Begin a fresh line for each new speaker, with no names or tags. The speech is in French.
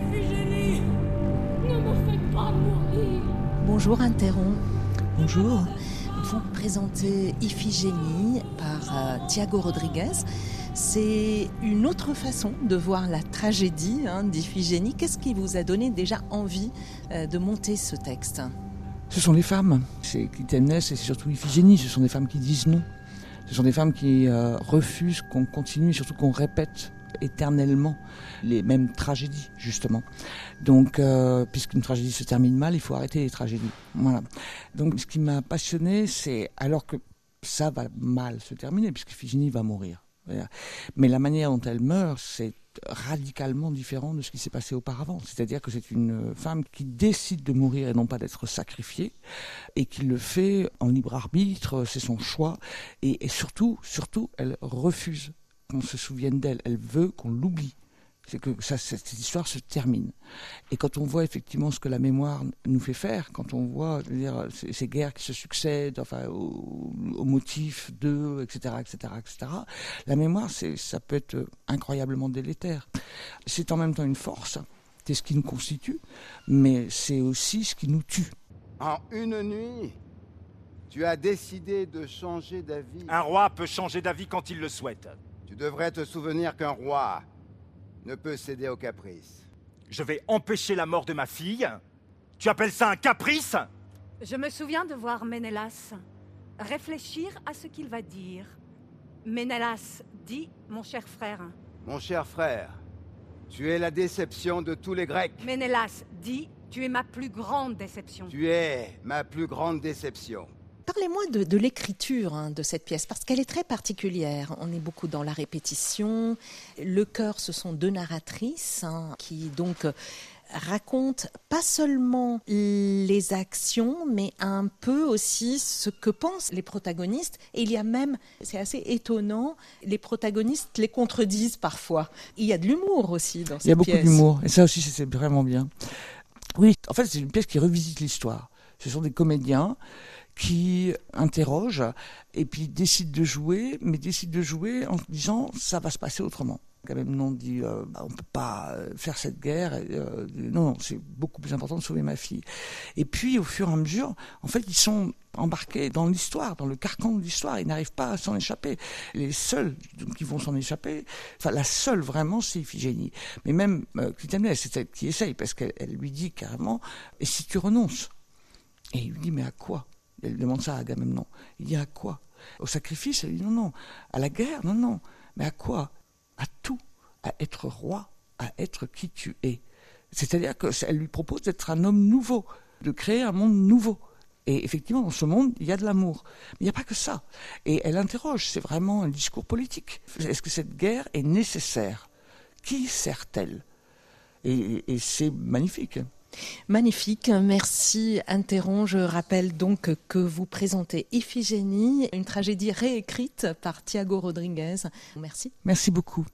Iphigénie Ne me faites pas mourir
Bonjour Interron.
Bonjour.
Vous présentez Iphigénie par euh, Thiago Rodriguez. C'est une autre façon de voir la tragédie hein, d'Iphigénie. Qu'est-ce qui vous a donné déjà envie euh, de monter ce texte?
Ce sont les femmes. C'est Clytemnestre et c'est surtout Iphigénie. Ce sont des femmes qui disent non. Ce sont des femmes qui euh, refusent qu'on continue et surtout qu'on répète éternellement les mêmes tragédies, justement. Donc, euh, puisqu'une tragédie se termine mal, il faut arrêter les tragédies. Voilà. Donc, ce qui m'a passionné, c'est alors que ça va mal se terminer, puisque Iphigénie va mourir. Mais la manière dont elle meurt, c'est radicalement différent de ce qui s'est passé auparavant. C'est-à-dire que c'est une femme qui décide de mourir et non pas d'être sacrifiée, et qui le fait en libre arbitre, c'est son choix, et, et surtout, surtout, elle refuse qu'on se souvienne d'elle, elle veut qu'on l'oublie c'est que ça, cette histoire se termine. Et quand on voit effectivement ce que la mémoire nous fait faire, quand on voit dire, ces, ces, guerres qui se succèdent, enfin, au, au motif de, etc., etc., etc., la mémoire, ça peut être incroyablement délétère. C'est en même temps une force, c'est ce qui nous constitue, mais c'est aussi ce qui nous tue.
En une nuit, tu as décidé de changer d'avis.
Un roi peut changer d'avis quand il le souhaite.
Tu devrais te souvenir qu'un roi ne peut céder au caprice.
Je vais empêcher la mort de ma fille Tu appelles ça un caprice?
Je me souviens de voir Ménélas réfléchir à ce qu'il va dire. Ménélas dit, mon cher frère.
Mon cher frère, tu es la déception de tous les Grecs.
Ménélas dit, tu es ma plus grande déception.
Tu es ma plus grande déception.
Parlez-moi de, de l'écriture hein, de cette pièce, parce qu'elle est très particulière. On est beaucoup dans la répétition. Le chœur, ce sont deux narratrices hein, qui donc racontent pas seulement les actions, mais un peu aussi ce que pensent les protagonistes. Et il y a même, c'est assez étonnant, les protagonistes les contredisent parfois. Il y a de l'humour aussi dans cette pièce.
Il y a beaucoup d'humour, et ça aussi c'est vraiment bien. Oui, en fait c'est une pièce qui revisite l'histoire. Ce sont des comédiens qui interroge et puis décide de jouer, mais décide de jouer en disant ça va se passer autrement. Agamemnon dit euh, bah, on peut pas faire cette guerre. Euh, non, non c'est beaucoup plus important de sauver ma fille. Et puis au fur et à mesure, en fait, ils sont embarqués dans l'histoire, dans le carcan de l'histoire. Ils n'arrivent pas à s'en échapper. Les seuls qui vont s'en échapper, enfin la seule vraiment, c'est Iphigénie. Mais même euh, Clytemnestre, c'est elle qui essaye parce qu'elle lui dit carrément et si tu renonces? Et il lui dit mais à quoi? Elle demande ça à Agamemnon. Il dit à quoi? Au sacrifice? Elle dit non, non. À la guerre? Non, non. Mais à quoi? À tout. À être roi, à être qui tu es. C'est-à-dire qu'elle lui propose d'être un homme nouveau, de créer un monde nouveau. Et effectivement, dans ce monde, il y a de l'amour. Mais il n'y a pas que ça. Et elle interroge, c'est vraiment un discours politique. Est-ce que cette guerre est nécessaire? Qui sert-elle? Et, et c'est magnifique.
Magnifique, merci Interron. Je rappelle donc que vous présentez Iphigénie, une tragédie réécrite par Thiago Rodriguez. Merci.
Merci beaucoup.